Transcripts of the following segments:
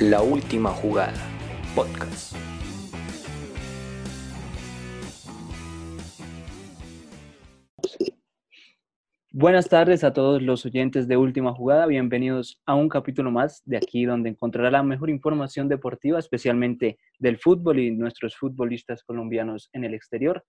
La última jugada. Podcast. Buenas tardes a todos los oyentes de Última Jugada. Bienvenidos a un capítulo más de aquí donde encontrará la mejor información deportiva, especialmente del fútbol y nuestros futbolistas colombianos en el exterior.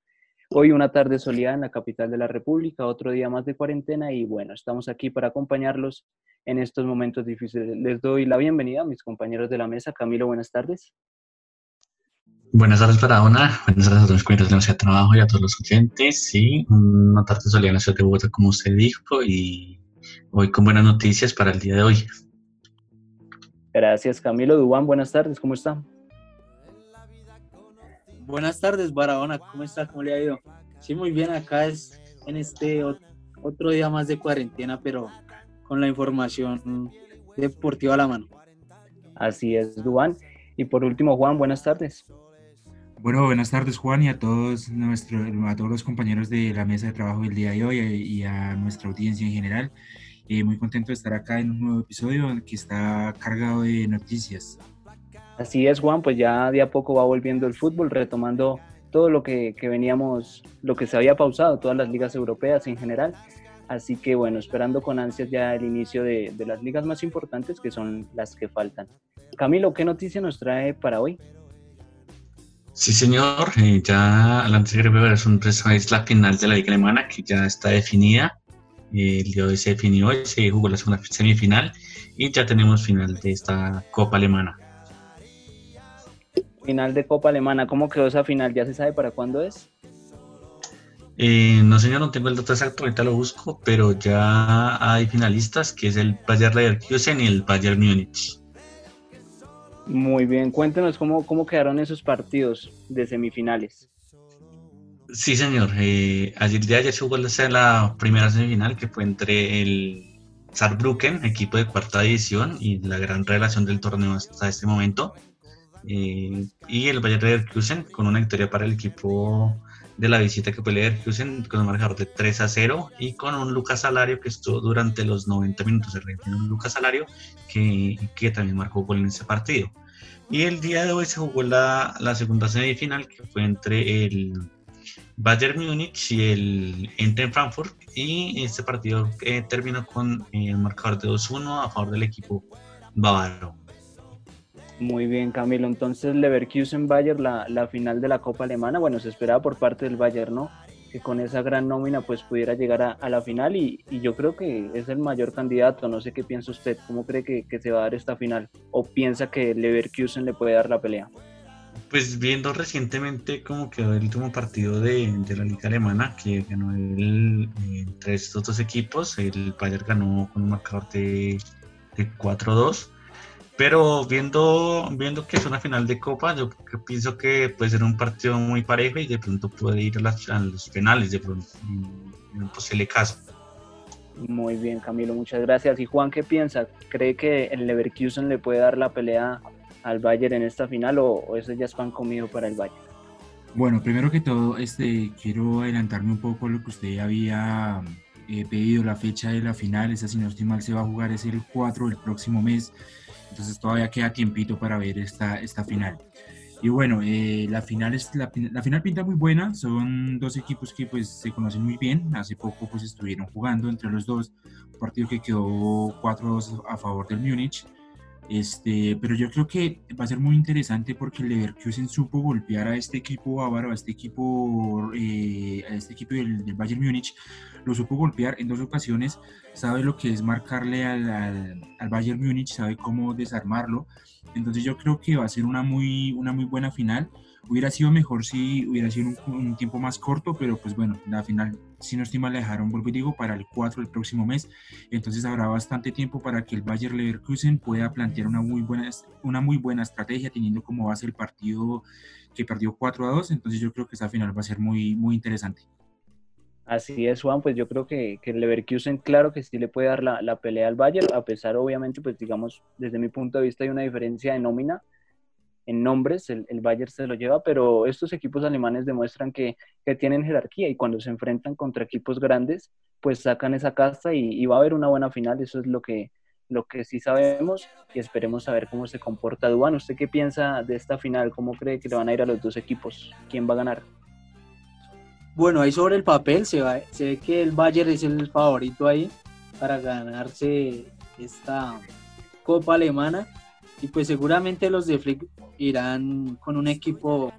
Hoy una tarde soleada en la capital de la República, otro día más de cuarentena y bueno, estamos aquí para acompañarlos en estos momentos difíciles. Les doy la bienvenida a mis compañeros de la mesa. Camilo, buenas tardes. Buenas tardes para Ona, buenas tardes a todos los compañeros de la de Trabajo y a todos los oyentes. Sí, una tarde soleada en la ciudad de Bogotá, como usted dijo, y hoy con buenas noticias para el día de hoy. Gracias, Camilo Dubán. Buenas tardes, ¿cómo está? Buenas tardes, Barahona, ¿cómo está? ¿Cómo le ha ido? Sí, muy bien, acá es en este ot- otro día más de cuarentena, pero con la información deportiva a la mano. Así es, Dubán. Y por último, Juan, buenas tardes. Bueno, buenas tardes Juan y a todos, nuestro, a todos los compañeros de la mesa de trabajo del día de hoy eh, y a nuestra audiencia en general. Eh, muy contento de estar acá en un nuevo episodio que está cargado de noticias. Así es, Juan, pues ya de a poco va volviendo el fútbol, retomando todo lo que, veníamos, lo que se había pausado, todas las ligas europeas en general. Así que bueno, esperando con ansias ya el inicio de, las ligas más importantes, que son las que faltan. Camilo, ¿qué noticia nos trae para hoy? Sí, señor, eh, ya la antes de es, un, es la final de la Liga Alemana que ya está definida. Eh, el día de hoy se definió, se jugó la segunda semifinal y ya tenemos final de esta Copa Alemana. Final de Copa Alemana, ¿cómo quedó esa final? ¿Ya se sabe para cuándo es? Eh, no, señor, no tengo el dato exacto, ahorita lo busco, pero ya hay finalistas, que es el Bayer Leverkusen y el Bayern Múnich. Muy bien, cuéntenos cómo, cómo quedaron esos partidos de semifinales. Sí, señor. Eh, ayer de ayer se jugó la, la primera semifinal, que fue entre el Saarbrücken, equipo de cuarta división, y la gran relación del torneo hasta este momento, eh, y el Bayer Leverkusen, con una victoria para el equipo de la visita que fue Leverkusen con un marcador de 3 a 0 y con un Lucas Salario que estuvo durante los 90 minutos ritmo, un Lucas Salario que, que, también marcó gol en ese partido. Y el día de hoy se jugó la, la segunda semifinal que fue entre el Bayern Múnich y el Eintracht Frankfurt y este partido eh, terminó con el marcador de 2-1 a favor del equipo bávaro. Muy bien, Camilo. Entonces, Leverkusen-Bayern, la, la, final de la Copa Alemana, bueno, se esperaba por parte del Bayern, ¿no? Que con esa gran nómina pues pudiera llegar a, a la final y, y, yo creo que es el mayor candidato. No sé qué piensa usted, ¿cómo cree que, que, se va a dar esta final? ¿O piensa que Leverkusen le puede dar la pelea? Pues viendo recientemente cómo quedó el último partido de, de la Liga Alemana, que ganó el, entre estos dos equipos, el Bayern ganó con un marcador de, de 4-2 pero viendo, viendo que es una final de Copa, yo pienso que puede ser un partido muy parejo y de pronto puede ir a, las, a los penales, de pronto, en un posible caso. Muy bien, Camilo, muchas gracias. ¿Y Juan qué piensa? ¿Cree que el Leverkusen le puede dar la pelea al Bayern en esta final o, o ese ya es pan comido para el Bayern? Bueno, primero que todo, este, quiero adelantarme un poco a lo que usted había eh, pedido, la fecha de la final, esa si no estoy mal se va a jugar es el 4 del próximo mes entonces todavía queda tiempito para ver esta, esta final. Y bueno, eh, la, final es, la, la, final pinta muy buena, son dos equipos que pues se conocen muy bien, hace poco pues estuvieron jugando entre los dos, un partido que quedó 4-2 a favor del Múnich, este, pero yo creo que va a ser muy interesante porque Leverkusen supo golpear a este equipo bávaro, a este equipo, eh, a este equipo del, del, Bayern Múnich, lo supo golpear en dos ocasiones, sabe lo que es marcarle al, al, al, Bayern Múnich, sabe cómo desarmarlo, entonces yo creo que va a ser una muy, una muy buena final. Hubiera sido mejor si hubiera sido un, un tiempo más corto, pero pues bueno, la final si no estoy mal, le dejaron, vuelvo y digo, para el 4 del próximo mes. Entonces habrá bastante tiempo para que el Bayer Leverkusen pueda plantear una muy buena, una muy buena estrategia, teniendo como base el partido que perdió 4 a 2. Entonces yo creo que esa final va a ser muy, muy interesante. Así es, Juan, pues yo creo que, que el Leverkusen, claro que sí le puede dar la, la, pelea al Bayern, a pesar, obviamente, pues digamos, desde mi punto de vista hay una diferencia de nómina, en nombres, el, el Bayern se lo lleva, pero estos equipos alemanes demuestran que, que, tienen jerarquía y cuando se enfrentan contra equipos grandes, pues sacan esa casta y, va a haber una buena final, eso es lo que, lo que sí sabemos y esperemos saber cómo se comporta Duan. ¿Usted qué piensa de esta final? ¿Cómo cree que le van a ir a los dos equipos? ¿Quién va a ganar? Bueno, ahí sobre el papel se, va, se ve que el Bayern es el favorito ahí para ganarse esta Copa Alemana y pues seguramente los de Flick irán con un equipo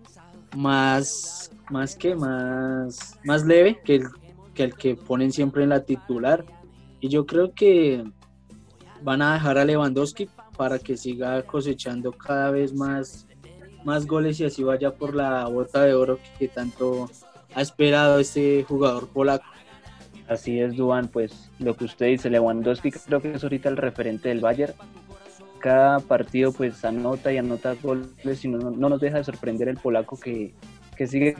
más más que más más leve que el, que ponen siempre en la titular y yo creo que van a dejar a Lewandowski para que siga cosechando cada vez más más goles y así vaya por la bota de oro que, que tanto ha esperado este jugador polaco. Así es, Duan, pues lo que usted dice, Lewandowski creo que es ahorita el referente del Bayern. Cada partido pues anota y anota goles y no, no nos deja de sorprender el polaco que, que sigue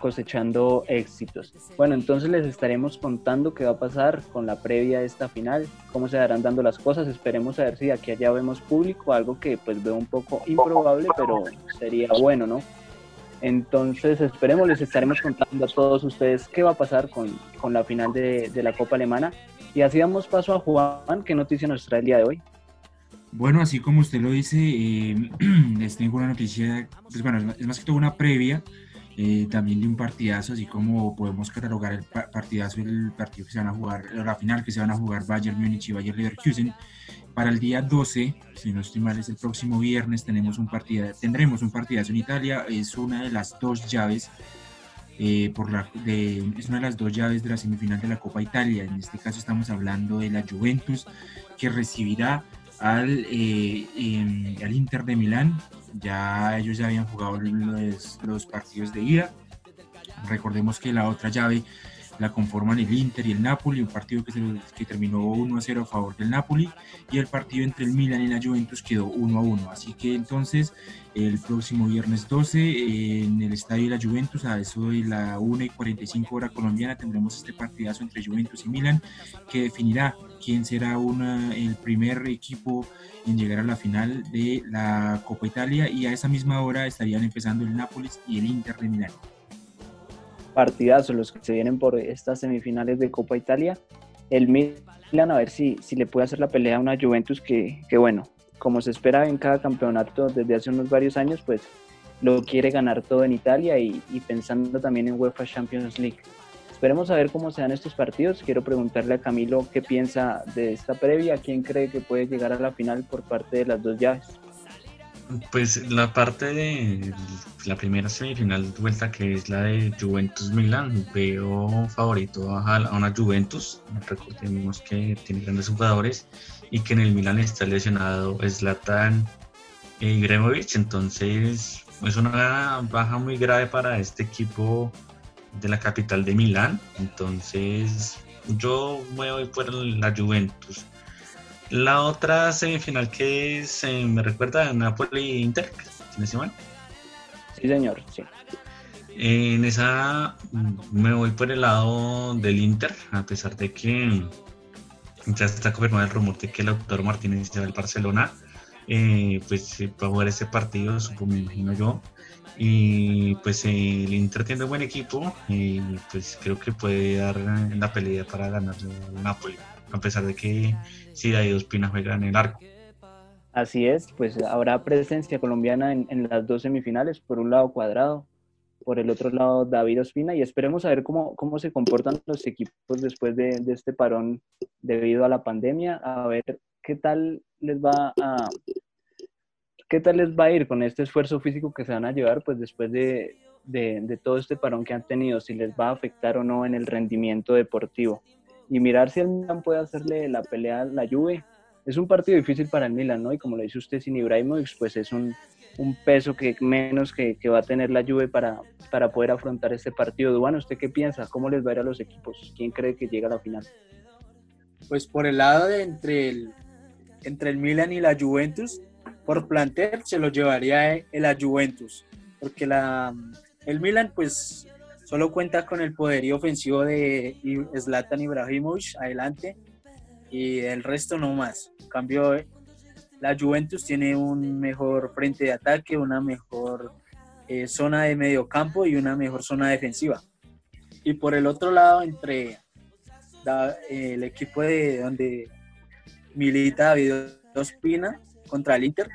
cosechando éxitos. Bueno, entonces les estaremos contando qué va a pasar con la previa de esta final, cómo se darán dando las cosas. Esperemos a ver si aquí allá vemos público, algo que pues veo un poco improbable, pero sería bueno, ¿no? Entonces, esperemos, les estaremos contando a todos ustedes qué va a pasar con, con la final de, de, la Copa Alemana. Y así damos paso a Juan, ¿qué noticia nos trae el día de hoy? Bueno, así como usted lo dice, eh, les tengo una noticia, pues bueno, es más que todo una previa, eh, también de un partidazo, así como podemos catalogar el partidazo, el partido que se van a jugar, la final que se van a jugar Bayern Múnich y Bayern Leverkusen. Para el día 12, si no estoy mal, es el próximo viernes, tenemos un partido, tendremos un partidazo en Italia, es una de las dos llaves, eh, por es una de las dos llaves de la semifinal de la Copa Italia. En este caso estamos hablando de la Juventus, que recibirá al, eh, eh, al Inter de Milán. Ya ellos ya habían jugado los, los partidos de ida. Recordemos que la otra llave la conforman el Inter y el Napoli, un partido que, se, terminó 1 a 0 a favor del Napoli, y el partido entre el Milan y la Juventus quedó 1 a 1. Así que entonces, el próximo viernes 12, en el estadio de la Juventus, a eso de la 1 y 45 hora colombiana, tendremos este partidazo entre Juventus y Milan, que definirá quién será una, el primer equipo en llegar a la final de la Copa Italia, y a esa misma hora estarían empezando el Nápoles y el Inter de Milán partidazos los que se vienen por estas semifinales de Copa Italia. El Milan a ver si, si le puede hacer la pelea a una Juventus que, que, bueno, como se espera en cada campeonato desde hace unos varios años, pues lo quiere ganar todo en Italia y, y pensando también en UEFA Champions League. Esperemos a ver cómo se dan estos partidos. Quiero preguntarle a Camilo qué piensa de esta previa, quién cree que puede llegar a la final por parte de las dos llaves. Pues la parte de la primera semifinal vuelta que es la de Juventus Milan, veo favorito a una Juventus. Recordemos que tiene grandes jugadores y que en el Milan está lesionado Zlatan Ibrahimovic, entonces es una baja muy grave para este equipo de la capital de Milán. Entonces yo me voy por la Juventus. La otra semifinal que se me recuerda a Napoli-Inter, ¿tiene ese mal? Sí, señor, sí. En esa me voy por el lado del Inter, a pesar de que ya está confirmado el rumor de que el autor Martínez se va al Barcelona. Eh, pues va a jugar ese partido, supongo, me imagino yo. Y pues el Inter tiene un buen equipo y pues creo que puede dar la pelea para ganar el Napoli a pesar de que sí David Ospina juega en el arco. Así es, pues habrá presencia colombiana en, las dos semifinales, por un lado Cuadrado, por el otro lado David Ospina, y esperemos a ver cómo, cómo se comportan los equipos después de, este parón debido a la pandemia, a ver qué tal les va a qué tal les va a ir con este esfuerzo físico que se van a llevar pues después de, de, de todo este parón que han tenido, si les va a afectar o no en el rendimiento deportivo y mirar si el Milan puede hacerle la pelea a la Juve. Es un partido difícil para el Milan, ¿no? Y como lo dice usted, sin Ibrahimovic, pues es un, un peso que menos que, que, va a tener la Juve para, para poder afrontar este partido. ¿usted qué piensa? ¿Cómo les va a ir a los equipos? ¿Quién cree que llega a la final? Pues por el lado de entre el, entre el Milan y la Juventus, por plantel se lo llevaría el la Juventus, porque la, el Milan pues solo cuenta con el poderío ofensivo de Zlatan Ibrahimovic adelante y el resto no más. En cambio, la Juventus tiene un mejor frente de ataque, una mejor eh, zona de medio campo y una mejor zona defensiva. Y por el otro lado, entre el equipo de donde milita David Ospina contra el Inter,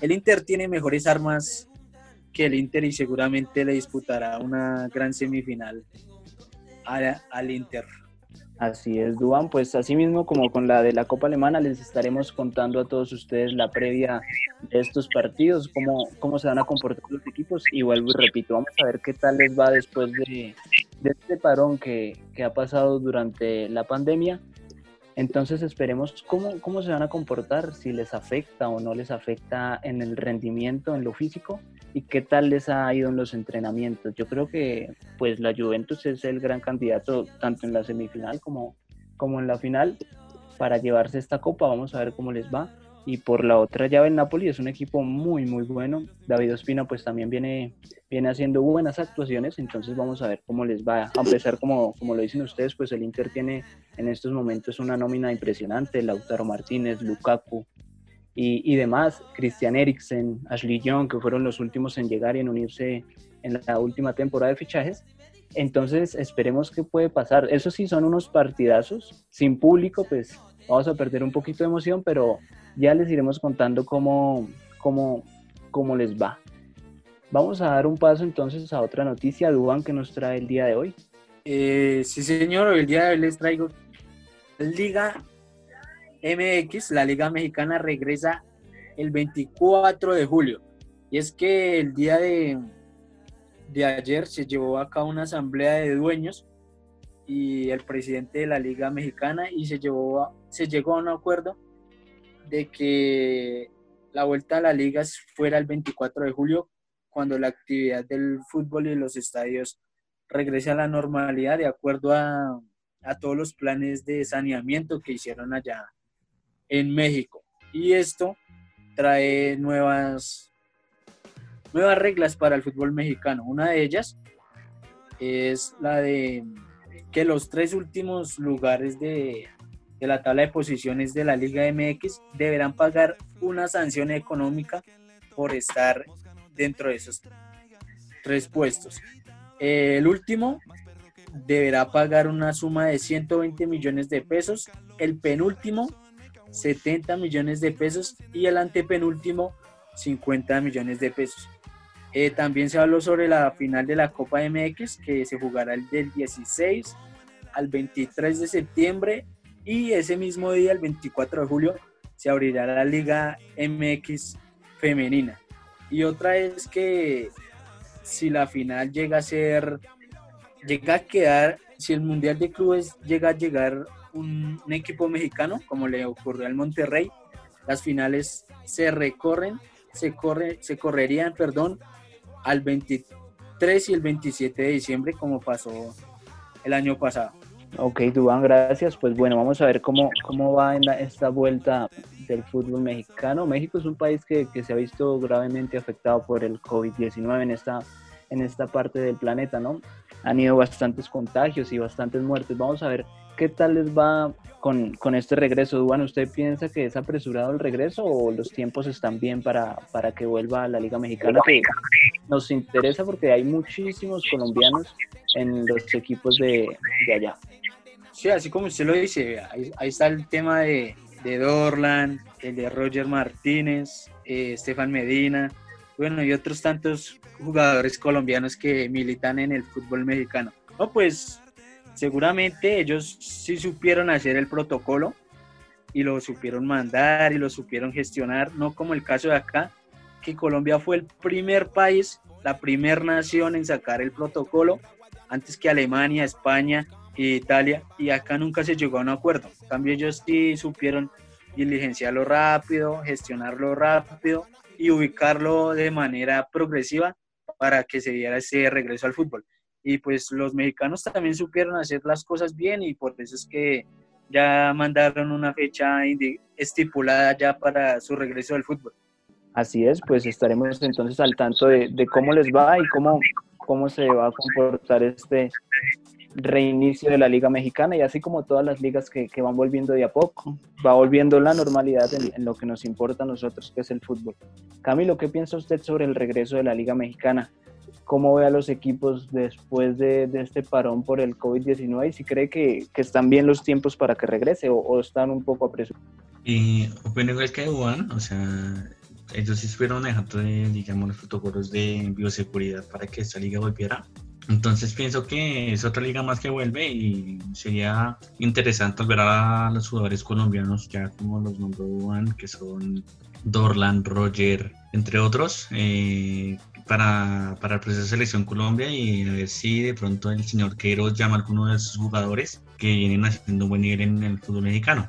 el Inter tiene mejores armas que el Inter y seguramente le disputará una gran semifinal al Inter. Así es, Duan. Pues así mismo como con la de la Copa Alemana, les estaremos contando a todos ustedes la previa de estos partidos, cómo, cómo se van a comportar los equipos. Y vuelvo y repito, vamos a ver qué tal les va después de, de este parón que, que, ha pasado durante la pandemia. Entonces esperemos cómo, cómo se van a comportar, si les afecta o no les afecta en el rendimiento, en lo físico y qué tal les ha ido en los entrenamientos. Yo creo que pues la Juventus es el gran candidato tanto en la semifinal como, como en la final para llevarse esta copa. Vamos a ver cómo les va. Y por la otra llave el Napoli es un equipo muy muy bueno. David Ospina pues también viene, viene haciendo buenas actuaciones, entonces vamos a ver cómo les va. A pesar como, como lo dicen ustedes, pues el Inter tiene en estos momentos una nómina impresionante. Lautaro Martínez, Lukaku, y, demás, Christian Eriksen, Ashley Young, que fueron los últimos en llegar y en unirse en la última temporada de fichajes. Entonces esperemos qué puede pasar. Eso sí son unos partidazos, sin público, pues vamos a perder un poquito de emoción, pero ya les iremos contando cómo, cómo, cómo les va. Vamos a dar un paso entonces a otra noticia, Duban, que nos trae el día de hoy. Eh, sí, señor, el día de hoy les traigo Liga MX, la Liga Mexicana, regresa el 24 de julio. Y es que el día de, de ayer se llevó a cabo una asamblea de dueños y el presidente de la Liga Mexicana y se, llevó se llegó a un acuerdo de que la vuelta a la liga fuera el 24 de julio cuando la actividad del fútbol y los estadios regrese a la normalidad de acuerdo a, a todos los planes de saneamiento que hicieron allá en México. Y esto trae nuevas, nuevas reglas para el fútbol mexicano. Una de ellas es la de que los tres últimos lugares de, de la tabla de posiciones de la Liga MX deberán pagar una sanción económica por estar dentro de esos tres puestos. El último deberá pagar una suma de 120 millones de pesos. El penúltimo 70 millones de pesos y el antepenúltimo 50 millones de pesos. Eh, también se habló sobre la final de la Copa MX que se jugará el del 16 al 23 de septiembre y ese mismo día, el 24 de julio, se abrirá la Liga MX femenina. Y otra es que si la final llega a ser, llega a quedar, si el Mundial de Clubes llega a llegar un, equipo mexicano, como le ocurrió al Monterrey. Las finales se recorren, se, corre, se correrían, perdón, al 23 y el 27 de diciembre, como pasó el año pasado. Ok, Dubán, gracias. Pues bueno, vamos a ver cómo, cómo va en esta vuelta del fútbol mexicano. México es un país que, que se ha visto gravemente afectado por el COVID-19 en esta, en esta parte del planeta, ¿no? Han ido bastantes contagios y bastantes muertes. Vamos a ver ¿qué tal les va con, con este regreso? Duan, ¿usted piensa que es apresurado el regreso o los tiempos están bien para, para que vuelva a la Liga Mexicana? Que nos interesa porque hay muchísimos colombianos en los equipos de, de allá. Sí, así como usted lo dice, ahí, está el tema de, de, Dorlan, el de Roger Martínez, eh, Estefan Medina, bueno, y otros tantos jugadores colombianos que militan en el fútbol mexicano. No, pues seguramente ellos sí supieron hacer el protocolo y lo supieron mandar y lo supieron gestionar, no como el caso de acá, que Colombia fue el primer país, la primera nación en sacar el protocolo, antes que Alemania, España Italia, y acá nunca se llegó a un acuerdo. En cambio, ellos sí supieron diligenciarlo rápido, gestionarlo rápido, y ubicarlo de manera progresiva para que se diera ese regreso al fútbol. Y pues los mexicanos también supieron hacer las cosas bien y por eso es que ya mandaron una fecha estipulada ya para su regreso al fútbol. Así es, pues estaremos entonces al tanto de, de cómo les va y cómo, cómo se va a comportar este reinicio de la Liga Mexicana y así como todas las ligas que, que van volviendo de a poco, va volviendo la normalidad en, lo que nos importa a nosotros, que es el fútbol. Camilo, ¿qué piensa usted sobre el regreso de la Liga Mexicana? ¿Cómo ve a los equipos después de, de este parón por el COVID-19 y si cree que, que, están bien los tiempos para que regrese o, o están un poco apresurados? Y opino igual que Juan, o sea, ellos sí estuvieron dejando, digamos, los protocolos de bioseguridad para que esta liga volviera. Entonces pienso que es otra liga más que vuelve y sería interesante ver a los jugadores colombianos, ya como los nombró Juan, que son Dorlan, Roger, entre otros, eh, para, para el proceso de selección Colombia y a ver si de pronto el señor Queiroz llama a alguno de esos jugadores que vienen haciendo un buen nivel en el fútbol mexicano.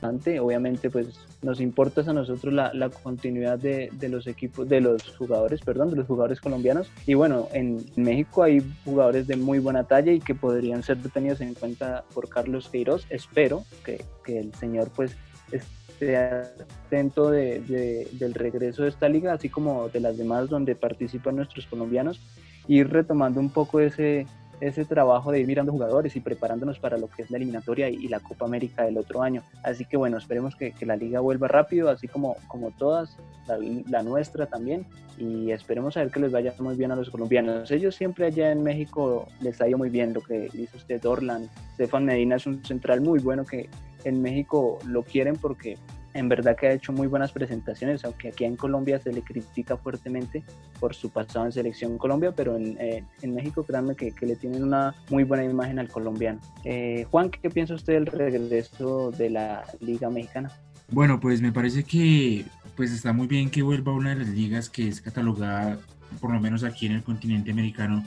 Obviamente, pues nos importa a nosotros la, continuidad de, los equipos, de los jugadores, perdón, de los jugadores colombianos. Y bueno, en México hay jugadores de muy buena talla y que podrían ser tenidos en cuenta por Carlos Queiroz. Espero que, el señor pues esté atento de, de, del regreso de esta liga, así como de las demás donde participan nuestros colombianos, y retomando un poco ese, ese trabajo de ir mirando jugadores y preparándonos para lo que es la eliminatoria y, la Copa América del otro año. Así que bueno, esperemos que, que la liga vuelva rápido, así como, como todas, la, nuestra también, y esperemos a ver que les vaya muy bien a los colombianos. Ellos siempre allá en México les ha ido muy bien lo que dice usted, Orland. Stefan Medina es un central muy bueno que en México lo quieren porque en verdad que ha hecho muy buenas presentaciones, aunque aquí en Colombia se le critica fuertemente por su pasado en Selección Colombia, pero en, eh, en México créanme que, que, le tienen una muy buena imagen al colombiano. Eh, Juan, ¿qué piensa usted del regreso de la Liga Mexicana? Bueno, pues me parece que pues está muy bien que vuelva una de las ligas que es catalogada, por lo menos aquí en el continente americano,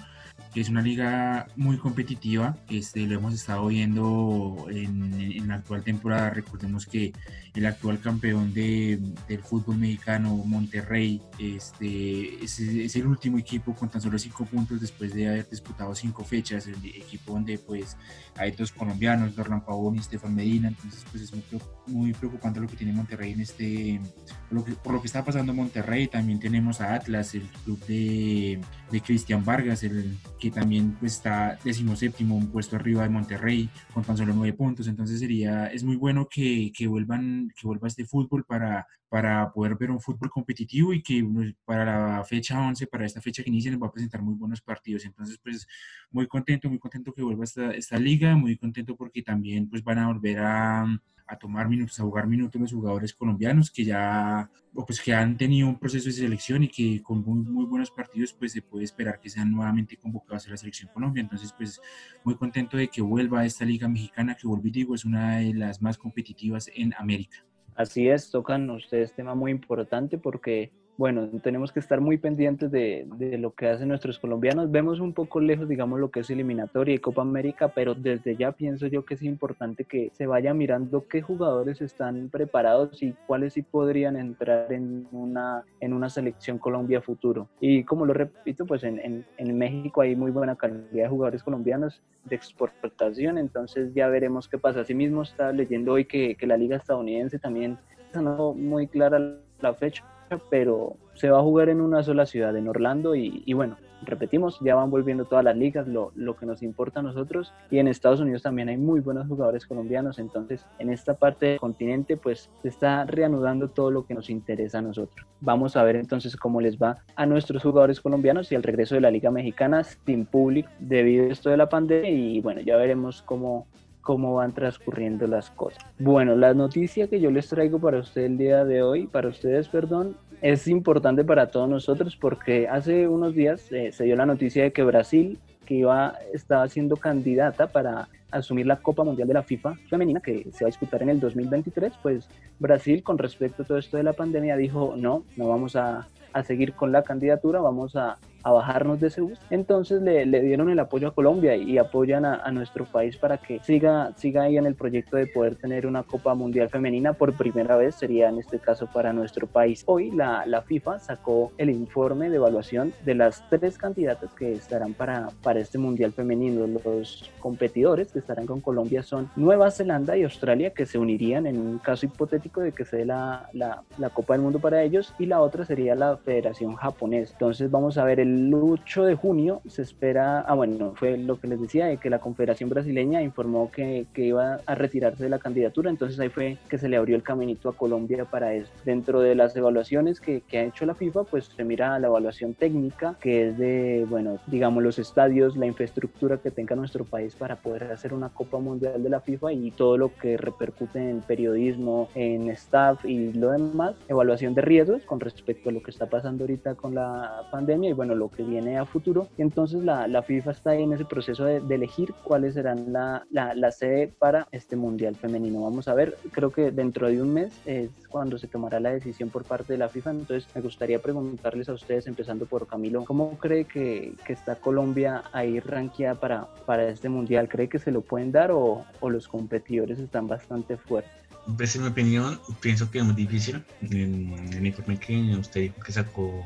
es una liga muy competitiva, este, lo hemos estado viendo en, en, la actual temporada, recordemos que el actual campeón de, del fútbol mexicano, Monterrey, este, es, es, el último equipo con tan solo cinco puntos después de haber disputado cinco fechas, el equipo donde pues hay dos colombianos, Dorlan Pavón y Estefan Medina, entonces pues es muy, muy preocupante lo que tiene Monterrey en este, por lo que, por lo que está pasando Monterrey, también tenemos a Atlas, el club de, de Cristian Vargas, el que también está decimoséptimo, un puesto arriba de Monterrey, con tan solo nueve puntos. Entonces sería, es muy bueno que, que vuelvan, que vuelva este fútbol para, para poder ver un fútbol competitivo y que para la fecha 11, para esta fecha que inicia, nos va a presentar muy buenos partidos. Entonces, pues muy contento, muy contento que vuelva esta, esta liga, muy contento porque también pues van a volver a, a tomar minutos, a jugar minutos los jugadores colombianos que ya, o pues que han tenido un proceso de selección y que con muy, muy buenos partidos pues se puede esperar que sean nuevamente convocados a la selección Colombia. Entonces pues muy contento de que vuelva esta liga mexicana que volví digo es una de las más competitivas en América. Así es, tocan ustedes tema muy importante porque bueno, tenemos que estar muy pendientes de, de, lo que hacen nuestros colombianos. Vemos un poco lejos, digamos, lo que es eliminatoria y Copa América, pero desde ya pienso yo que es importante que se vaya mirando qué jugadores están preparados y cuáles sí podrían entrar en una, en una selección Colombia futuro. Y como lo repito, pues en, en, en México hay muy buena calidad de jugadores colombianos de exportación, entonces ya veremos qué pasa. Asimismo, está leyendo hoy que, que la liga estadounidense también no muy clara la fecha pero se va a jugar en una sola ciudad, en Orlando, y, bueno, repetimos, ya van volviendo todas las ligas, lo, lo, que nos importa a nosotros, y en Estados Unidos también hay muy buenos jugadores colombianos, entonces en esta parte del continente pues se está reanudando todo lo que nos interesa a nosotros. Vamos a ver entonces cómo les va a nuestros jugadores colombianos y al regreso de la Liga Mexicana sin público debido a esto de la pandemia, y bueno, ya veremos cómo cómo van transcurriendo las cosas. Bueno, la noticia que yo les traigo para usted el día de hoy, para ustedes, perdón, es importante para todos nosotros porque hace unos días eh, se dio la noticia de que Brasil, que iba, estaba siendo candidata para asumir la Copa Mundial de la FIFA femenina que se va a disputar en el 2023, pues Brasil con respecto a todo esto de la pandemia dijo, no, no vamos a, a seguir con la candidatura, vamos a, a bajarnos de ese bus. Entonces le, le dieron el apoyo a Colombia y apoyan a, a, nuestro país para que siga, siga ahí en el proyecto de poder tener una Copa Mundial Femenina por primera vez, sería en este caso para nuestro país. Hoy la, la FIFA sacó el informe de evaluación de las tres candidatas que estarán para, para este Mundial Femenino. Los competidores que estarán con Colombia son Nueva Zelanda y Australia, que se unirían en un caso hipotético de que se dé la, la, la Copa del Mundo para ellos, y la otra sería la Federación Japonesa. Entonces vamos a ver el 8 de junio, se espera, ah bueno, fue lo que les decía, de que la Confederación Brasileña informó que, que iba a retirarse de la candidatura, entonces ahí fue que se le abrió el caminito a Colombia para eso. Dentro de las evaluaciones que, que ha hecho la FIFA, pues se mira la evaluación técnica, que es de, bueno, digamos los estadios, la infraestructura que tenga nuestro país para poder hacer una Copa Mundial de la FIFA y todo lo que repercute en periodismo, en staff y lo demás. Evaluación de riesgos con respecto a lo que está pasando ahorita con la pandemia y bueno, lo que viene a futuro. Entonces la, la FIFA está ahí en ese proceso de, elegir cuáles serán la, la, la, sede para este Mundial Femenino. Vamos a ver, creo que dentro de un mes es cuando se tomará la decisión por parte de la FIFA. Entonces me gustaría preguntarles a ustedes, empezando por Camilo, ¿cómo cree que, que está Colombia ahí ranqueada para, para este Mundial? ¿Cree que se lo pueden dar o, o los competidores están bastante fuertes? Pues en mi opinión, pienso que es muy difícil. En el informe que usted dijo que sacó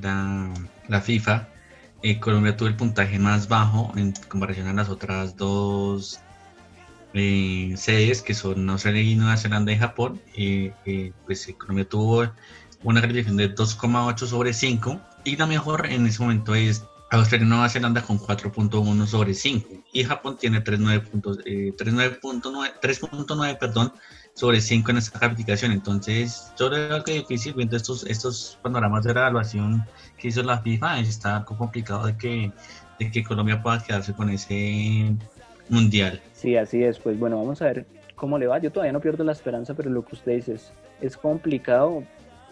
la, la FIFA, eh, Colombia tuvo el puntaje más bajo en comparación a las otras dos eh, sedes que son Australia y Nueva Zelanda y Japón. Eh, pues Colombia tuvo una calificación de 2,8 sobre 5 y la mejor en ese momento es Australia y Nueva Zelanda con 4.1 sobre 5 y Japón tiene 3.9 3.9 perdón sobre 5 en esta calificación. Entonces, yo creo que difícil viendo estos, estos panoramas de evaluación que hizo la FIFA, está complicado de que, de que Colombia pueda quedarse con ese mundial. Sí, así es. Pues bueno, vamos a ver cómo le va. Yo todavía no pierdo la esperanza, pero lo que usted dice es, complicado.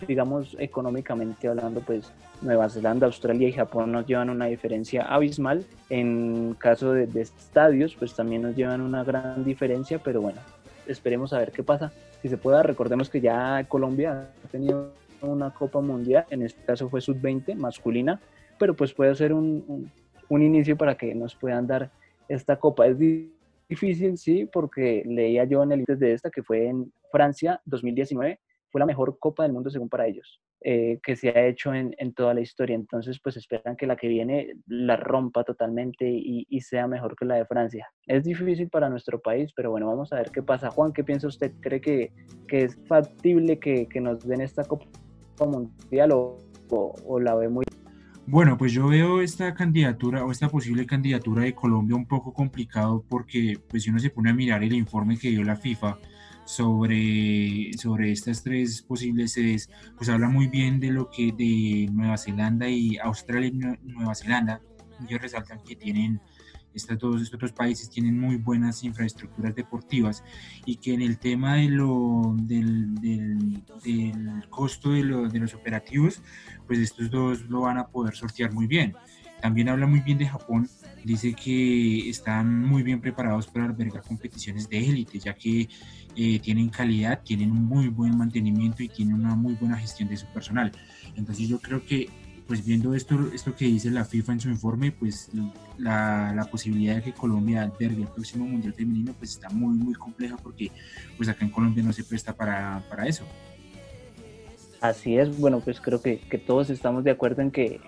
Digamos, económicamente hablando, pues Nueva Zelanda, Australia y Japón nos llevan una diferencia abismal. En caso de estadios, pues también nos llevan una gran diferencia, pero bueno, esperemos a ver qué pasa. Si se pueda, recordemos que ya Colombia ha tenido una Copa Mundial, en este caso fue sub-20 masculina, pero pues puede ser un, un, un, inicio para que nos puedan dar esta Copa. Es difícil, sí, porque leía yo en el de esta que fue en Francia 2019, fue la mejor Copa del Mundo según para ellos, eh, que se ha hecho en, en, toda la historia. Entonces, pues esperan que la que viene la rompa totalmente y, y, sea mejor que la de Francia. Es difícil para nuestro país, pero bueno, vamos a ver qué pasa. Juan, ¿qué piensa usted? ¿Cree que, que es factible que, que, nos den esta Copa Mundial o, o, o la ve muy... Bueno, pues yo veo esta candidatura o esta posible candidatura de Colombia un poco complicado porque pues si uno se pone a mirar el informe que dio la FIFA, sobre, sobre estas tres posibles sedes, pues habla muy bien de lo que de Nueva Zelanda y Australia y Nueva Zelanda. Ellos resaltan que tienen estos dos, estos dos países tienen muy buenas infraestructuras deportivas y que en el tema de lo, del, del, costo de, lo, de los operativos, pues estos dos lo van a poder sortear muy bien. También habla muy bien de Japón, dice que están muy bien preparados para albergar competiciones de élite, ya que eh, tienen calidad, tienen un muy buen mantenimiento y tienen una muy buena gestión de su personal. Entonces yo creo que pues viendo esto, esto que dice la FIFA en su informe, pues la, la, posibilidad de que Colombia albergue el próximo Mundial Femenino pues está muy, muy compleja porque pues acá en Colombia no se presta para, para eso. Así es, bueno, pues creo que, que todos estamos de acuerdo en que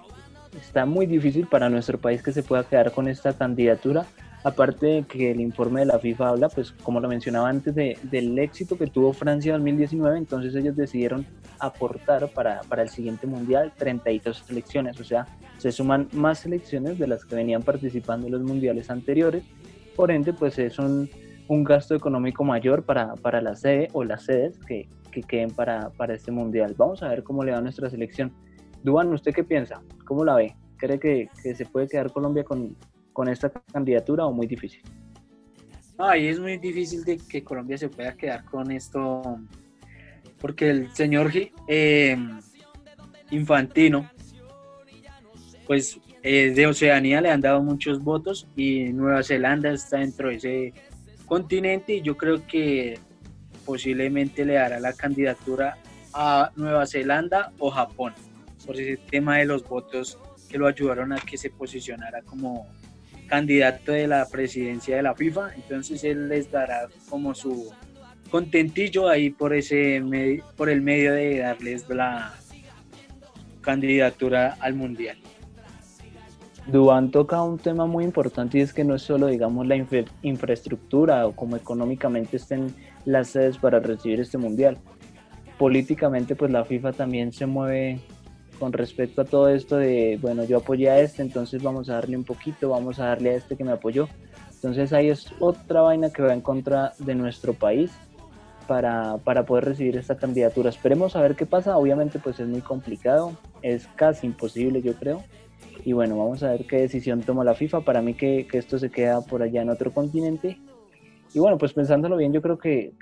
está muy difícil para nuestro país que se pueda quedar con esta candidatura aparte de que el informe de la FIFA habla, pues como lo mencionaba antes, de, del éxito que tuvo Francia en 2019, entonces ellos decidieron aportar para, para el siguiente mundial 32 selecciones, o sea, se suman más selecciones de las que venían participando en los mundiales anteriores, por ende, pues es un, un gasto económico mayor para, para la sede o las sedes que, que queden para, para este mundial. Vamos a ver cómo le va a nuestra selección. Duan, ¿usted qué piensa? ¿Cómo la ve? ¿Cree que, que se puede quedar Colombia con, con esta candidatura o muy difícil? Ay, es muy difícil de que Colombia se pueda quedar con esto, porque el señor eh, Infantino, pues eh, de Oceanía le han dado muchos votos y Nueva Zelanda está dentro de ese continente y yo creo que posiblemente le dará la candidatura a Nueva Zelanda o Japón por ese tema de los votos que lo ayudaron a que se posicionara como candidato de la presidencia de la FIFA. Entonces él les dará como su contentillo ahí por ese por el medio de darles la candidatura al mundial. Dubán toca un tema muy importante y es que no es solo, digamos, la infraestructura o como económicamente estén las sedes para recibir este mundial. Políticamente, pues la FIFA también se mueve con respecto a todo esto de, bueno, yo apoyé a este, entonces vamos a darle un poquito, vamos a darle a este que me apoyó. Entonces ahí es otra vaina que va en contra de nuestro país para, para poder recibir esta candidatura. Esperemos a ver qué pasa. Obviamente pues es muy complicado, es casi imposible yo creo. Y bueno, vamos a ver qué decisión toma la FIFA. Para mí que, esto se queda por allá en otro continente. Y bueno, pues pensándolo bien, yo creo que,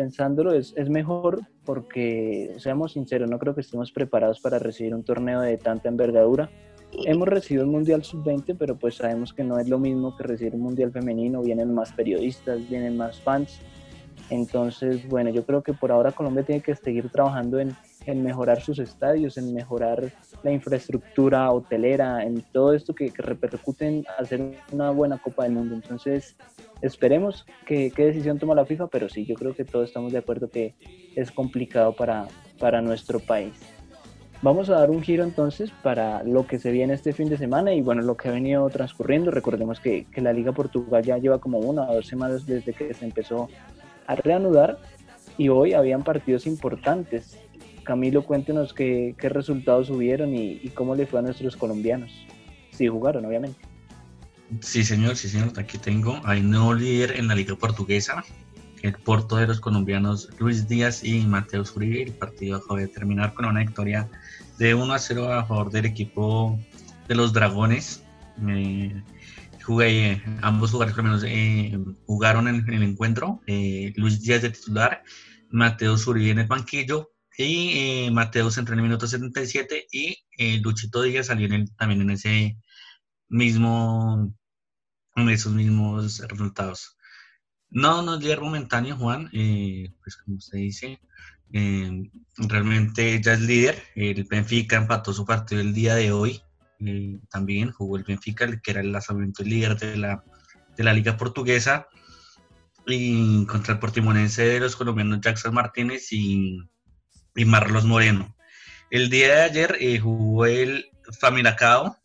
pensándolo es, es mejor porque, seamos sinceros, no creo que estemos preparados para recibir un torneo de tanta envergadura. Hemos recibido un Mundial Sub-20, pero pues sabemos que no es lo mismo que recibir un Mundial femenino. Vienen más periodistas, vienen más fans. Entonces, bueno, yo creo que por ahora Colombia tiene que seguir trabajando en, en mejorar sus estadios, en mejorar la infraestructura hotelera, en todo esto que, que repercute en hacer una buena Copa del Mundo. Entonces, esperemos que, qué decisión toma la FIFA, pero sí, yo creo que todos estamos de acuerdo que es complicado para, para nuestro país. Vamos a dar un giro entonces para lo que se viene este fin de semana y bueno, lo que ha venido transcurriendo. Recordemos que, que la Liga Portugal ya lleva como una o dos semanas desde que se empezó a reanudar y hoy habían partidos importantes. Camilo, cuéntenos qué, qué resultados hubieron y, cómo le fue a nuestros colombianos. Sí jugaron, obviamente. Sí, señor, sí, señor. Aquí tengo. Hay nuevo líder en la Liga Portuguesa, el Porto de los colombianos Luis Díaz y Mateo Uribe. El partido acaba de terminar con una victoria de 1 a 0 a favor del equipo de los Dragones. Eh, jugué, ambos jugadores menos, eh, jugaron en, el encuentro. Eh, Luis Díaz de titular, Mateo Uribe en el banquillo. Y eh, Mateo entró en el minuto 77 y Luchito Díaz salió en también en ese mismo con esos mismos resultados. No, no es líder momentáneo, Juan, eh, pues como usted dice, eh, realmente ya es líder. El Benfica empató su partido el día de hoy. Eh, también jugó el Benfica, que era el lanzamiento líder de la, de la Liga Portuguesa, y contra el Portimonense de los colombianos Jackson Martínez y, y Marlos Moreno. El día de ayer jugó el Familacao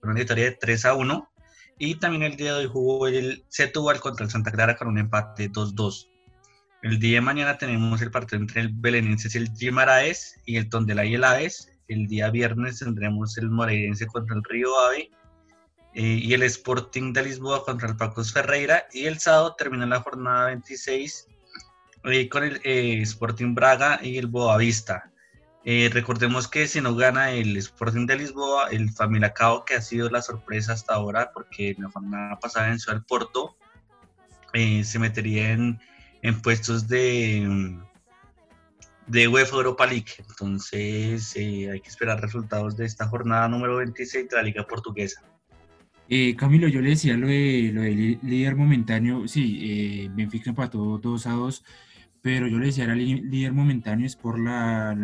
con una victoria de 3 a 1 y también el día de hoy jugó el Setúbal contra el Santa Clara con un empate 2-2. El día de mañana tenemos el partido entre el Belenenses y el Gimaraes y el Tondela y el Aves. El día viernes tendremos el Moreirense contra el Río Ave eh, y el Sporting de Lisboa contra el Pacos Ferreira. Y el sábado termina la jornada 26 eh, con el eh, Sporting Braga y el Boavista. Eh, recordemos que si no gana el Sporting de Lisboa, el Familacao, que ha sido la sorpresa hasta ahora, porque la jornada pasada venció al Porto, eh, se metería en, puestos de, de UEFA Europa League. Entonces eh, hay que esperar resultados de esta jornada número 26 de la Liga Portuguesa. Camilo, yo le decía lo de, lo de líder momentáneo, sí, Benfica empató 2 a 2 pero yo le decía, era líder momentáneo es por la,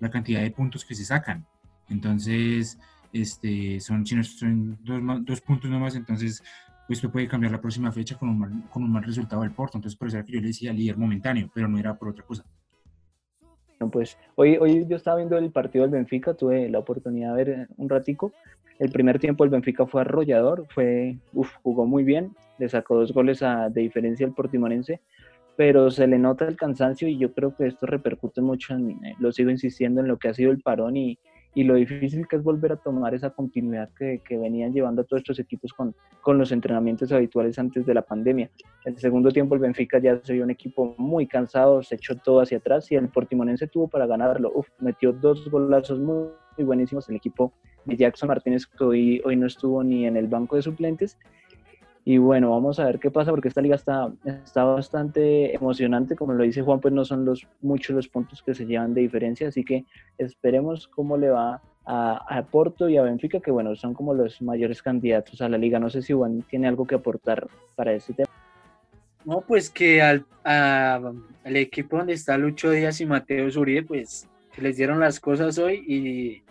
la, cantidad de puntos que se sacan. Entonces, este, son, son dos, dos puntos nomás, entonces pues puede cambiar la próxima fecha con un, mal, con un mal resultado del Porto. Entonces, por eso era que yo le decía líder momentáneo, pero no era por otra cosa. No, pues hoy, hoy yo estaba viendo el partido del Benfica, tuve la oportunidad de ver un ratico. El primer tiempo el Benfica fue arrollador, fue, uf, jugó muy bien, le sacó dos goles a, de diferencia al Portimonense pero se le nota el cansancio y yo creo que esto repercute mucho en, eh, lo sigo insistiendo, en lo que ha sido el parón y, y lo difícil que es volver a tomar esa continuidad que, que venían llevando a todos estos equipos con, con, los entrenamientos habituales antes de la pandemia. El segundo tiempo el Benfica ya se vio un equipo muy cansado, se echó todo hacia atrás y el Portimonense tuvo para ganarlo. Uf, metió dos golazos muy, muy buenísimos el equipo de Jackson Martínez que hoy, hoy no estuvo ni en el banco de suplentes y bueno, vamos a ver qué pasa porque esta liga está, está bastante emocionante. Como lo dice Juan, pues no son los, muchos los puntos que se llevan de diferencia. Así que esperemos cómo le va a, Porto y a Benfica, que bueno, son como los mayores candidatos a la liga. No sé si Juan tiene algo que aportar para este tema. No, pues que al, al equipo donde está Lucho Díaz y Mateo Zuribe, pues les dieron las cosas hoy y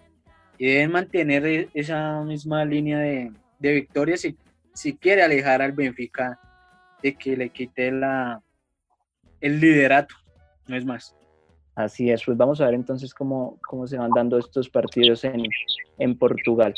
y deben mantener e, esa misma línea de, de victorias si, si quiere alejar al Benfica de que le quite la, el liderato, no es más. Así es, pues vamos a ver entonces cómo, cómo se van dando estos partidos en, en Portugal.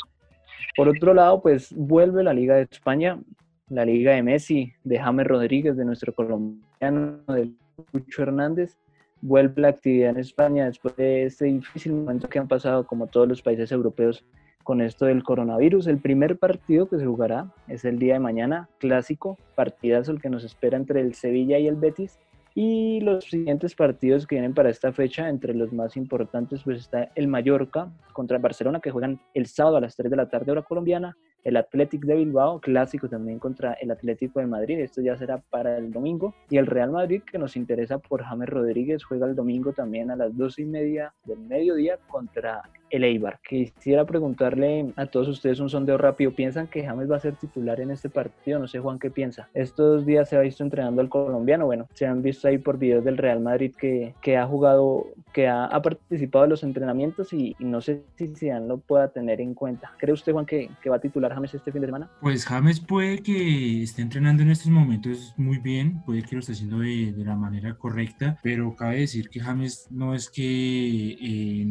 Por otro lado, pues vuelve la Liga de España, la Liga de Messi, de James Rodríguez, de nuestro colombiano, de Lucho Hernández. Vuelve la actividad en España después de este difícil momento que han pasado, como todos los países europeos, con esto del coronavirus. El primer partido que se jugará es el día de mañana, clásico, partidazo el que nos espera entre el Sevilla y el Betis. Y los siguientes partidos que vienen para esta fecha, entre los más importantes, pues está el Mallorca contra el Barcelona, que juegan el sábado a las 3 de la tarde hora colombiana, el Athletic de Bilbao, clásico también contra el Atlético de Madrid, esto ya será para el domingo, y el Real Madrid, que nos interesa por James Rodríguez, juega el domingo también a las 12 y media del mediodía contra el Eibar. Quisiera preguntarle a todos ustedes un sondeo rápido. ¿Piensan que James va a ser titular en este partido? No sé, Juan, ¿qué piensa? Estos días se ha visto entrenando al colombiano. Bueno, se han visto ahí por videos del Real Madrid que, que ha jugado, que ha, participado en los entrenamientos y, no sé si Zidane lo pueda tener en cuenta. ¿Cree usted, Juan, que, que va a titular James este fin de semana? Pues James puede que esté entrenando en estos momentos muy bien, puede que lo esté haciendo de, de la manera correcta, pero cabe decir que James no es que eh,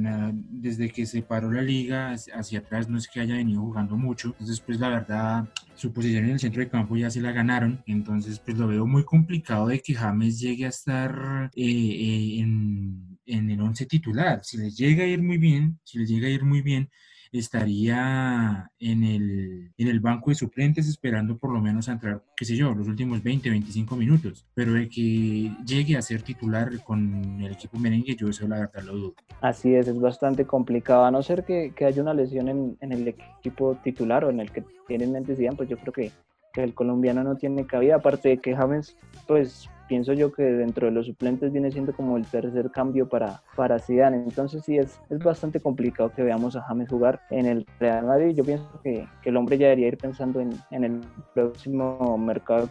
desde que se paró la liga hacia atrás, no es que haya venido jugando mucho. Entonces, pues la verdad, su posición en el centro de campo ya se la ganaron. Entonces, pues lo veo muy complicado de que James llegue a estar eh, eh, en, en el once titular. Si le llega a ir muy bien, si le llega a ir muy bien, estaría en el, en el banco de suplentes esperando por lo menos a entrar, qué sé yo, los últimos 20, 25 minutos. Pero de que llegue a ser titular con el equipo merengue, yo eso la verdad lo dudo. Así es, es bastante complicado, a no ser que, que haya una lesión en, en, el equipo titular o en el que tienen mente pues yo creo que, que el colombiano no tiene cabida, aparte de que James, pues pienso yo que dentro de los suplentes viene siendo como el tercer cambio para, para Zidane. Entonces sí es, es bastante complicado que veamos a James jugar en el Real Madrid. Yo pienso que, que el hombre ya debería ir pensando en, en el próximo mercado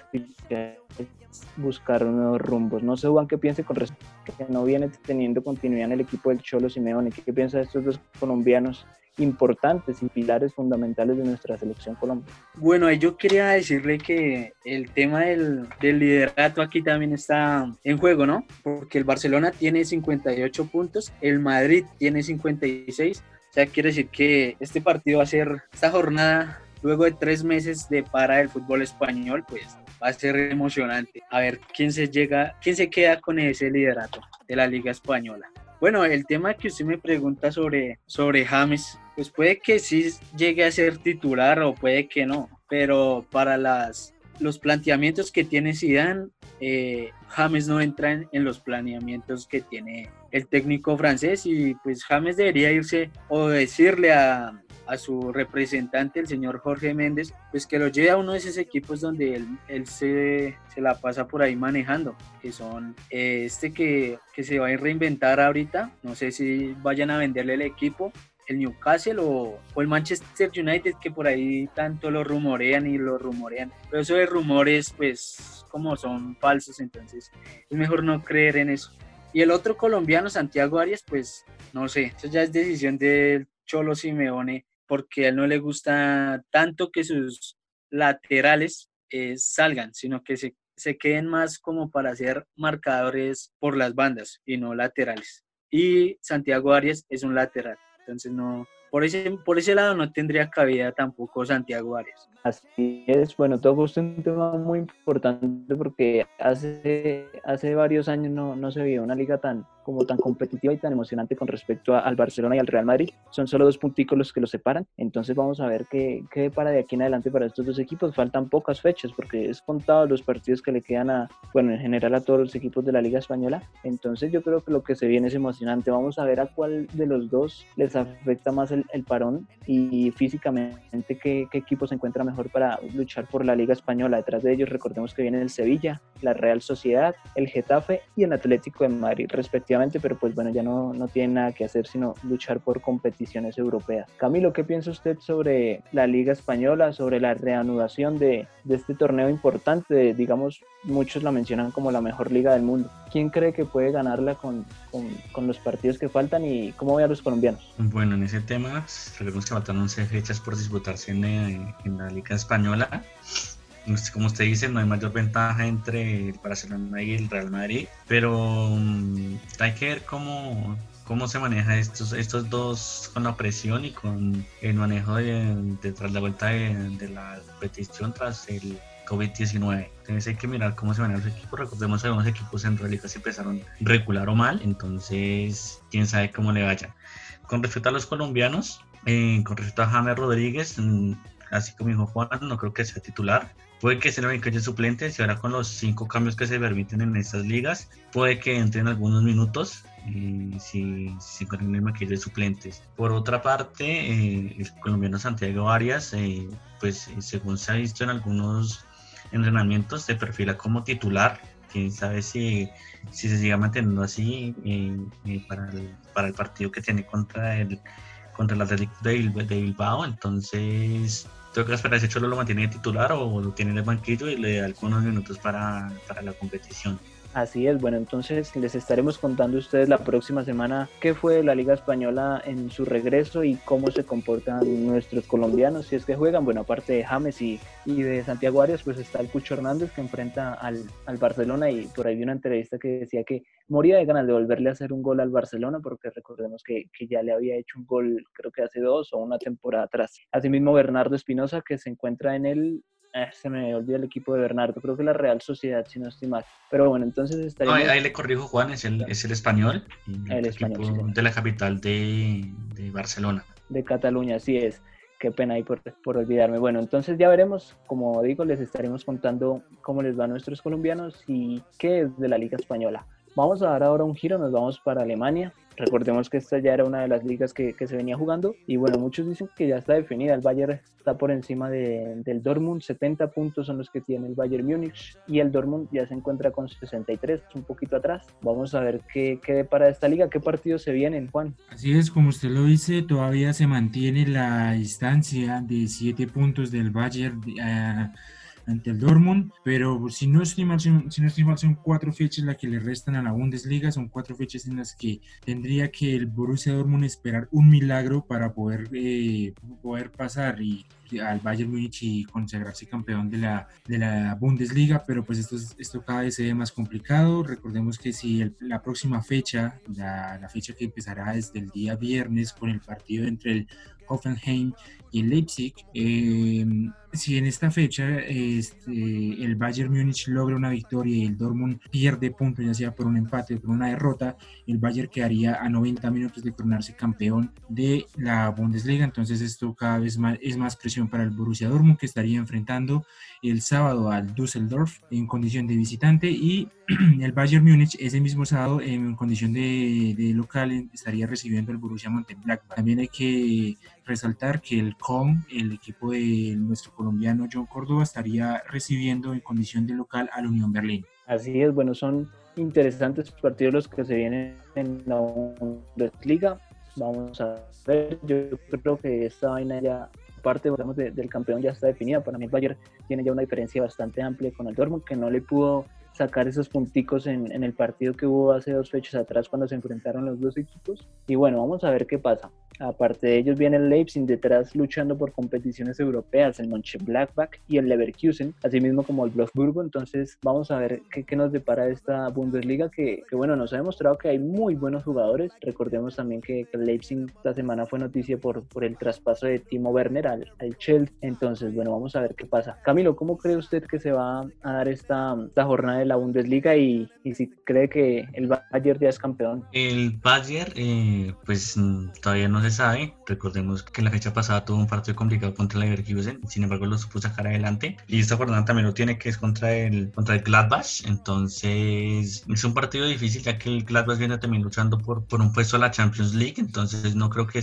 buscar nuevos rumbos. No sé Juan qué piense con respecto a que no viene teniendo continuidad en el equipo del Cholo Simeone. ¿Qué, qué piensa de estos dos colombianos importantes y pilares fundamentales de nuestra selección Colombia. Bueno, yo quería decirle que el tema del, del, liderato aquí también está en juego, ¿no? Porque el Barcelona tiene 58 puntos, el Madrid tiene 56, o sea, quiere decir que este partido va a ser, esta jornada, luego de tres meses de para del fútbol español, pues va a ser emocionante. A ver quién se llega, quién se queda con ese liderato de la Liga Española. Bueno, el tema que usted me pregunta sobre, sobre James, pues puede que sí llegue a ser titular o puede que no, pero para las, los planteamientos que tiene Zidane, eh, James no entra en, los planeamientos que tiene el técnico francés y pues James debería irse o decirle a, a su representante, el señor Jorge Méndez, pues que lo lleve a uno de esos equipos donde él, él se, se, la pasa por ahí manejando, que son eh, este que, que, se va a reinventar ahorita, no sé si vayan a venderle el equipo, el Newcastle o, o, el Manchester United, que por ahí tanto lo rumorean y lo rumorean, pero eso de rumores, pues como son falsos, entonces es mejor no creer en eso. Y el otro colombiano, Santiago Arias, pues no sé, eso ya es decisión del Cholo Simeone porque a él no le gusta tanto que sus laterales eh, salgan, sino que se, se queden más como para ser marcadores por las bandas y no laterales. Y Santiago Arias es un lateral, entonces no, por ese, por ese lado no tendría cabida tampoco Santiago Arias. Así es, bueno, todo es un tema muy importante porque hace, hace varios años no, no se vio una liga tan, como tan competitiva y tan emocionante con respecto a, al Barcelona y al Real Madrid. Son solo dos punticos los que los separan, entonces vamos a ver qué, qué para de aquí en adelante para estos dos equipos. Faltan pocas fechas porque es contado los partidos que le quedan a, bueno, en general a todos los equipos de la Liga Española. Entonces yo creo que lo que se viene es emocionante. Vamos a ver a cuál de los dos les afecta más el, el parón y físicamente qué, qué equipo se encuentra mejor para luchar por la Liga Española. Detrás de ellos recordemos que viene el Sevilla, la Real Sociedad, el Getafe y el Atlético de Madrid respectivamente, pero pues bueno, ya no, no tiene nada que hacer sino luchar por competiciones europeas. Camilo, ¿qué piensa usted sobre la Liga Española, sobre la reanudación de, este torneo importante? Digamos, muchos la mencionan como la mejor liga del mundo. ¿Quién cree que puede ganarla con, con, los partidos que faltan y cómo ve a los colombianos? Bueno, en ese tema, recordemos que faltan 11 fechas por disputarse en la Liga Española como usted dice, no hay mayor ventaja entre el Barcelona y el Real Madrid, pero um, hay que ver cómo, cómo se maneja estos, estos dos con la presión y con el manejo de, tras la vuelta de, la competición tras el COVID-19. Entonces hay que mirar cómo se manejan los equipos. Recordemos que algunos equipos en realidad se empezaron regular o mal, entonces quién sabe cómo le vaya. Con respecto a los colombianos, eh, con respecto a James Rodríguez, mm, así como dijo Juan, no creo que sea titular. Puede que se le en suplentes y ahora con los cinco cambios que se permiten en estas ligas, puede que entren algunos minutos si, si con el maquillaje de suplentes. Por otra parte, eh, el colombiano Santiago Arias, eh, pues eh, según se ha visto en algunos entrenamientos, se perfila como titular. Quién sabe si, si se siga manteniendo así para, el, para el partido que tiene contra el contra el Atlético de, Bilbao. Entonces, tengo que esperar si Cholo lo mantiene titular o lo tiene en el banquillo y le da algunos minutos para, para la competición. Así es, bueno, entonces les estaremos contando a ustedes la próxima semana qué fue la Liga Española en su regreso y cómo se comportan nuestros colombianos, si es que juegan, bueno, aparte de James y, y de Santiago Arias, pues está el Cucho Hernández que enfrenta al, al, Barcelona y por ahí vi una entrevista que decía que moría de ganas de volverle a hacer un gol al Barcelona porque recordemos que, que ya le había hecho un gol creo que hace dos o una temporada atrás. Asimismo, Bernardo Espinosa que se encuentra en el eh, se me olvida el equipo de Bernardo, creo que la Real Sociedad, si no estoy mal. Pero bueno, entonces estaría. ahí, le corrijo, Juan, es el, es el español. El, español. De la capital de, de, Barcelona. De Cataluña, así es. Qué pena ahí por, por, olvidarme. Bueno, entonces ya veremos, como digo, les estaremos contando cómo les va a nuestros colombianos y qué es de la Liga Española. Vamos a dar ahora un giro, nos vamos para Alemania Recordemos que esta ya era una de las ligas que, que, se venía jugando y bueno, muchos dicen que ya está definida. El Bayern está por encima de, del Dortmund, 70 puntos son los que tiene el Bayern Múnich y el Dortmund ya se encuentra con 63, un poquito atrás. Vamos a ver qué, qué para esta liga, qué partidos se vienen, Juan. Así es, como usted lo dice, todavía se mantiene la distancia de 7 puntos del Bayern. Uh, ante el Dortmund, pero si no estoy mal, si no estoy mal, son cuatro fechas las que le restan a la Bundesliga, son cuatro fechas en las que tendría que el Borussia Dortmund esperar un milagro para poder, eh, poder pasar y al Bayern Múnich y consagrarse campeón de la, de la Bundesliga, pero pues esto, esto cada vez se ve más complicado. Recordemos que si la próxima fecha, la, la, fecha que empezará desde el día viernes con el partido entre el Hoffenheim y el Leipzig, eh, si en esta fecha este, el Bayern Múnich logra una victoria y el Dortmund pierde puntos, ya sea por un empate o por una derrota, el Bayern quedaría a 90 minutos de coronarse campeón de la Bundesliga. Entonces esto cada vez más, es más presión para el Borussia Dortmund que estaría enfrentando el sábado al Düsseldorf en condición de visitante y el Bayern Múnich ese mismo sábado en condición de, de local estaría recibiendo el Borussia Mönchengladbach. También hay que resaltar que el COM, el equipo de nuestro colombiano John Córdoba, estaría recibiendo en condición de local a la Unión Berlín. Así es, bueno, son interesantes partidos los que se vienen en la Bundesliga. Vamos a ver, yo creo que esta vaina ya parte digamos, del campeón ya está definida. Para mí el Bayern tiene ya una diferencia bastante amplia con el Dortmund, que no le pudo sacar esos punticos en, en, el partido que hubo hace dos fechas atrás cuando se enfrentaron los dos equipos. Y bueno, vamos a ver qué pasa. Aparte de ellos viene el Leipzig detrás luchando por competiciones europeas, el Mönchengladbach y el Leverkusen, así mismo como el Wolfsburgo. Entonces vamos a ver qué, qué nos depara esta Bundesliga que, que, bueno, nos ha demostrado que hay muy buenos jugadores. Recordemos también que, el Leipzig esta semana fue noticia por, por el traspaso de Timo Werner al, al Chelsea. Entonces, bueno, vamos a ver qué pasa. Camilo, ¿cómo cree usted que se va a dar esta, esta jornada la Bundesliga y, y si cree que el Bayern ya es campeón? El Bayern, eh, pues todavía no se sabe. Recordemos que la fecha pasada tuvo un partido complicado contra el Leverkusen, sin embargo lo supo sacar adelante. Y esta jornada también lo tiene, que es contra el, contra el Gladbach. Entonces es un partido difícil, ya que el Gladbach viene también luchando por, por un puesto a la Champions League. Entonces no creo que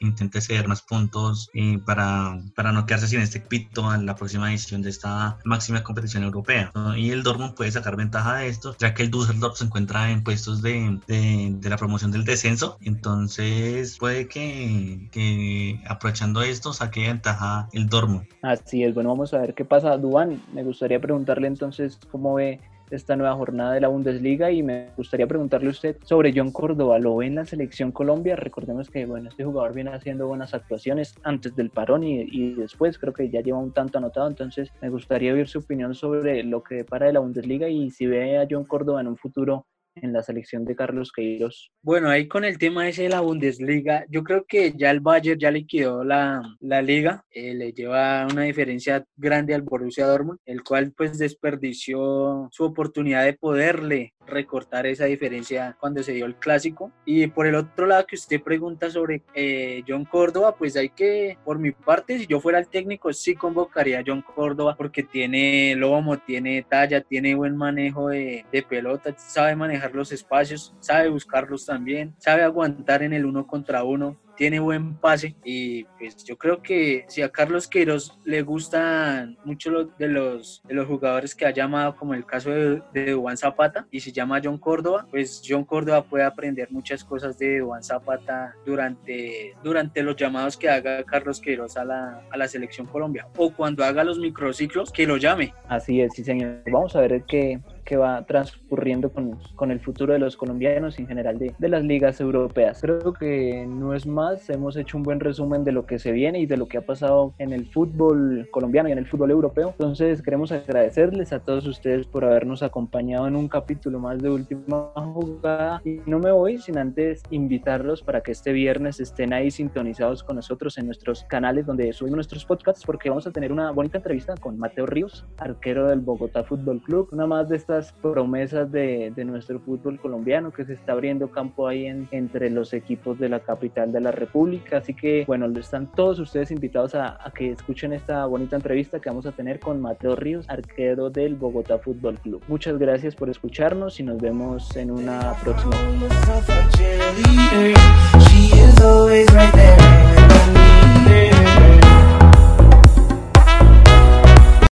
intente ceder más puntos eh, para, para no quedarse sin este pito en la próxima edición de esta máxima competición europea. Y el Dortmund puede sacar ventaja de esto, ya que el Düsseldorf se encuentra en puestos de, de, de la promoción del descenso. Entonces puede que, que aprovechando esto saque ventaja el Dortmund. Así es, bueno, vamos a ver qué pasa. Duan, me gustaría preguntarle entonces cómo ve esta nueva jornada de la Bundesliga y me gustaría preguntarle a usted sobre John Córdoba. ¿Lo ve en la selección Colombia? Recordemos que bueno, este jugador viene haciendo buenas actuaciones antes del parón y, y después, creo que ya lleva un tanto anotado, entonces me gustaría oír su opinión sobre lo que para de la Bundesliga y si ve a John Córdoba en un futuro en la selección de Carlos Queiroz. Bueno, ahí con el tema ese de la Bundesliga, yo creo que ya el Bayern ya liquidó la, la liga, eh, le lleva una diferencia grande al Borussia Dortmund, el cual pues desperdició su oportunidad de poderle recortar esa diferencia cuando se dio el clásico. Y por el otro lado que usted pregunta sobre eh, John Córdoba, pues hay que, por mi parte, si yo fuera el técnico, sí convocaría a John Córdoba porque tiene lomo, tiene talla, tiene buen manejo de, de pelota, sabe manejar los espacios, sabe buscarlos también, sabe aguantar en el uno contra uno, tiene buen pase y pues yo creo que si a Carlos Queiroz le gustan mucho los, de, los, de los jugadores que ha llamado, como el caso de, de Juan Zapata, y se llama John Córdoba, pues John Córdoba puede aprender muchas cosas de Juan Zapata durante, durante los llamados que haga Carlos Queiroz a la, a la selección Colombia o cuando haga los microciclos, que lo llame. Así es, sí señor. Vamos a ver qué, que va transcurriendo con, con, el futuro de los colombianos y en general de, de, las ligas europeas. Creo que no es más, hemos hecho un buen resumen de lo que se viene y de lo que ha pasado en el fútbol colombiano y en el fútbol europeo. Entonces queremos agradecerles a todos ustedes por habernos acompañado en un capítulo más de Última Jugada y no me voy sin antes invitarlos para que este viernes estén ahí sintonizados con nosotros en nuestros canales donde subimos nuestros podcasts porque vamos a tener una bonita entrevista con Mateo Ríos, arquero del Bogotá Fútbol Club, una más de estas promesas de, nuestro fútbol colombiano que se está abriendo campo ahí en, entre los equipos de la capital de la República. Así que, bueno, están todos ustedes invitados a que escuchen esta bonita entrevista que vamos a tener con Mateo Ríos, arquero del Bogotá Fútbol Club. Muchas gracias por escucharnos y nos vemos en una próxima.